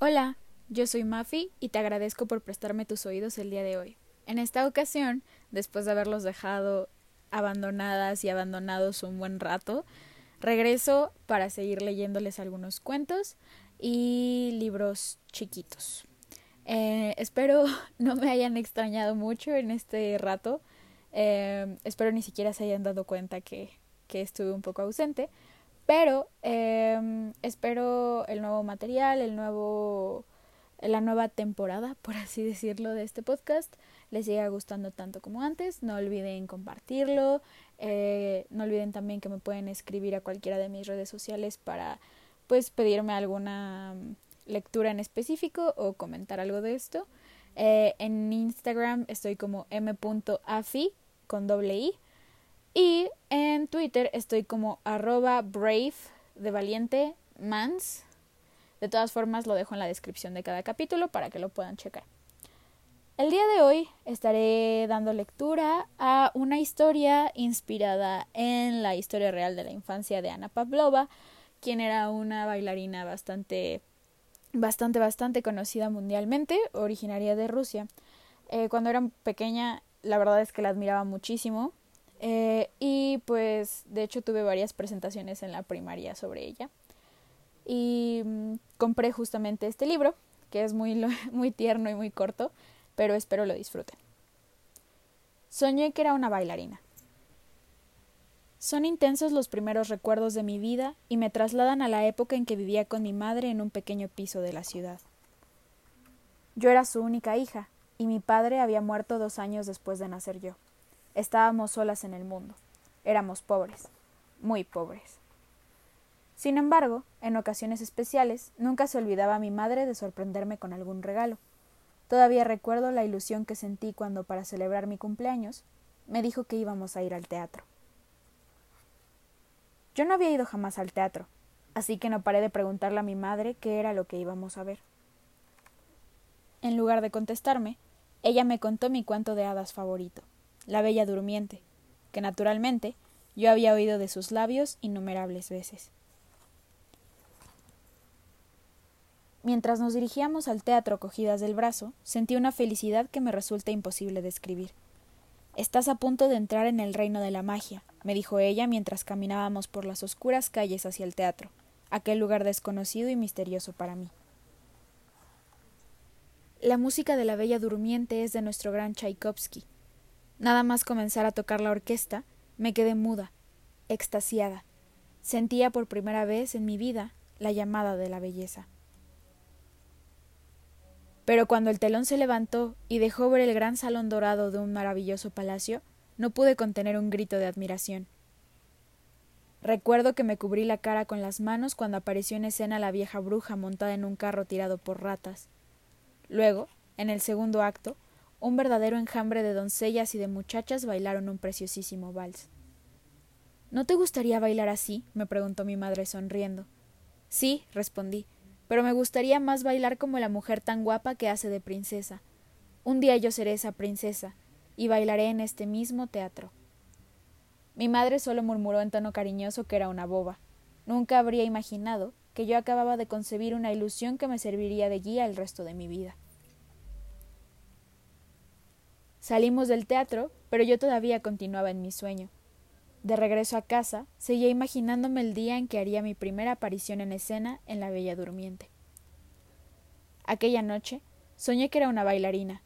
Hola, yo soy Mafi y te agradezco por prestarme tus oídos el día de hoy. En esta ocasión, después de haberlos dejado abandonadas y abandonados un buen rato, regreso para seguir leyéndoles algunos cuentos y libros chiquitos. Eh, espero no me hayan extrañado mucho en este rato. Eh, espero ni siquiera se hayan dado cuenta que, que estuve un poco ausente. Pero eh, espero el nuevo material, el nuevo, la nueva temporada, por así decirlo, de este podcast les siga gustando tanto como antes. No olviden compartirlo. Eh, no olviden también que me pueden escribir a cualquiera de mis redes sociales para pues pedirme alguna lectura en específico o comentar algo de esto. Eh, en Instagram estoy como m.afi con doble i y en Twitter estoy como arroba brave de valiente mans. De todas formas lo dejo en la descripción de cada capítulo para que lo puedan checar. El día de hoy estaré dando lectura a una historia inspirada en la historia real de la infancia de Ana Pavlova, quien era una bailarina bastante, bastante, bastante conocida mundialmente, originaria de Rusia. Eh, cuando era pequeña, la verdad es que la admiraba muchísimo. Eh, y pues de hecho tuve varias presentaciones en la primaria sobre ella. Y mm, compré justamente este libro, que es muy, muy tierno y muy corto, pero espero lo disfruten. Soñé que era una bailarina. Son intensos los primeros recuerdos de mi vida y me trasladan a la época en que vivía con mi madre en un pequeño piso de la ciudad. Yo era su única hija, y mi padre había muerto dos años después de nacer yo. Estábamos solas en el mundo. Éramos pobres, muy pobres. Sin embargo, en ocasiones especiales, nunca se olvidaba mi madre de sorprenderme con algún regalo. Todavía recuerdo la ilusión que sentí cuando, para celebrar mi cumpleaños, me dijo que íbamos a ir al teatro. Yo no había ido jamás al teatro, así que no paré de preguntarle a mi madre qué era lo que íbamos a ver. En lugar de contestarme, ella me contó mi cuento de hadas favorito la Bella Durmiente, que naturalmente yo había oído de sus labios innumerables veces. Mientras nos dirigíamos al teatro cogidas del brazo, sentí una felicidad que me resulta imposible describir. Estás a punto de entrar en el reino de la magia, me dijo ella mientras caminábamos por las oscuras calles hacia el teatro, aquel lugar desconocido y misterioso para mí. La música de la Bella Durmiente es de nuestro gran Tchaikovsky, Nada más comenzar a tocar la orquesta, me quedé muda, extasiada. Sentía por primera vez en mi vida la llamada de la belleza. Pero cuando el telón se levantó y dejó ver el gran salón dorado de un maravilloso palacio, no pude contener un grito de admiración. Recuerdo que me cubrí la cara con las manos cuando apareció en escena la vieja bruja montada en un carro tirado por ratas. Luego, en el segundo acto, un verdadero enjambre de doncellas y de muchachas bailaron un preciosísimo vals. ¿No te gustaría bailar así? me preguntó mi madre sonriendo. Sí, respondí, pero me gustaría más bailar como la mujer tan guapa que hace de princesa. Un día yo seré esa princesa, y bailaré en este mismo teatro. Mi madre solo murmuró en tono cariñoso que era una boba. Nunca habría imaginado que yo acababa de concebir una ilusión que me serviría de guía el resto de mi vida. Salimos del teatro, pero yo todavía continuaba en mi sueño. De regreso a casa, seguía imaginándome el día en que haría mi primera aparición en escena en La Bella Durmiente. Aquella noche soñé que era una bailarina,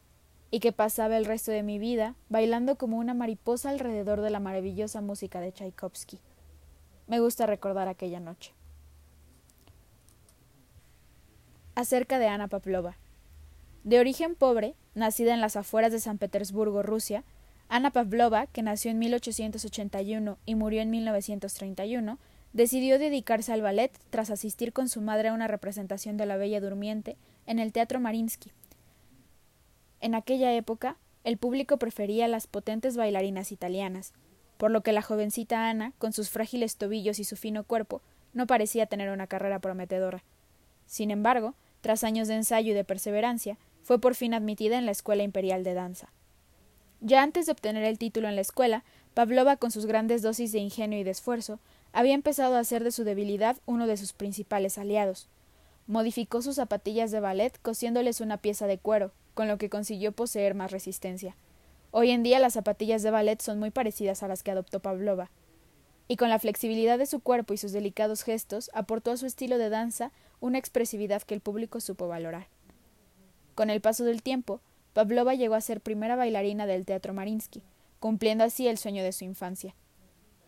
y que pasaba el resto de mi vida bailando como una mariposa alrededor de la maravillosa música de Tchaikovsky. Me gusta recordar aquella noche. Acerca de Ana Pavlova. De origen pobre, nacida en las afueras de San Petersburgo, Rusia, Ana Pavlova, que nació en 1881 y murió en 1931, decidió dedicarse al ballet tras asistir con su madre a una representación de La Bella Durmiente en el Teatro Marinsky. En aquella época, el público prefería las potentes bailarinas italianas, por lo que la jovencita Ana, con sus frágiles tobillos y su fino cuerpo, no parecía tener una carrera prometedora. Sin embargo, tras años de ensayo y de perseverancia, fue por fin admitida en la Escuela Imperial de Danza. Ya antes de obtener el título en la escuela, Pavlova, con sus grandes dosis de ingenio y de esfuerzo, había empezado a hacer de su debilidad uno de sus principales aliados. Modificó sus zapatillas de ballet cosiéndoles una pieza de cuero, con lo que consiguió poseer más resistencia. Hoy en día las zapatillas de ballet son muy parecidas a las que adoptó Pavlova, y con la flexibilidad de su cuerpo y sus delicados gestos aportó a su estilo de danza una expresividad que el público supo valorar. Con el paso del tiempo, Pavlova llegó a ser primera bailarina del Teatro Marinsky, cumpliendo así el sueño de su infancia.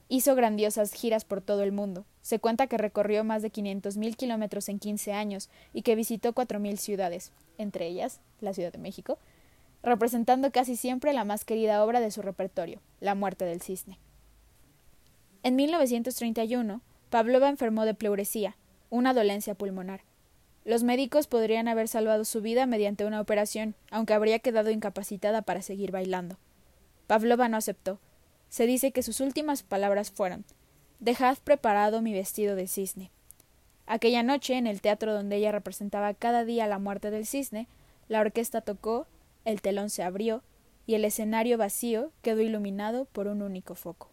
Hizo grandiosas giras por todo el mundo. Se cuenta que recorrió más de quinientos mil kilómetros en quince años y que visitó cuatro mil ciudades, entre ellas la Ciudad de México, representando casi siempre la más querida obra de su repertorio, La muerte del cisne. En 1931, Pavlova enfermó de pleuresía, una dolencia pulmonar. Los médicos podrían haber salvado su vida mediante una operación, aunque habría quedado incapacitada para seguir bailando. Pavlova no aceptó. Se dice que sus últimas palabras fueron Dejad preparado mi vestido de cisne. Aquella noche, en el teatro donde ella representaba cada día la muerte del cisne, la orquesta tocó, el telón se abrió, y el escenario vacío quedó iluminado por un único foco.